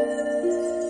Música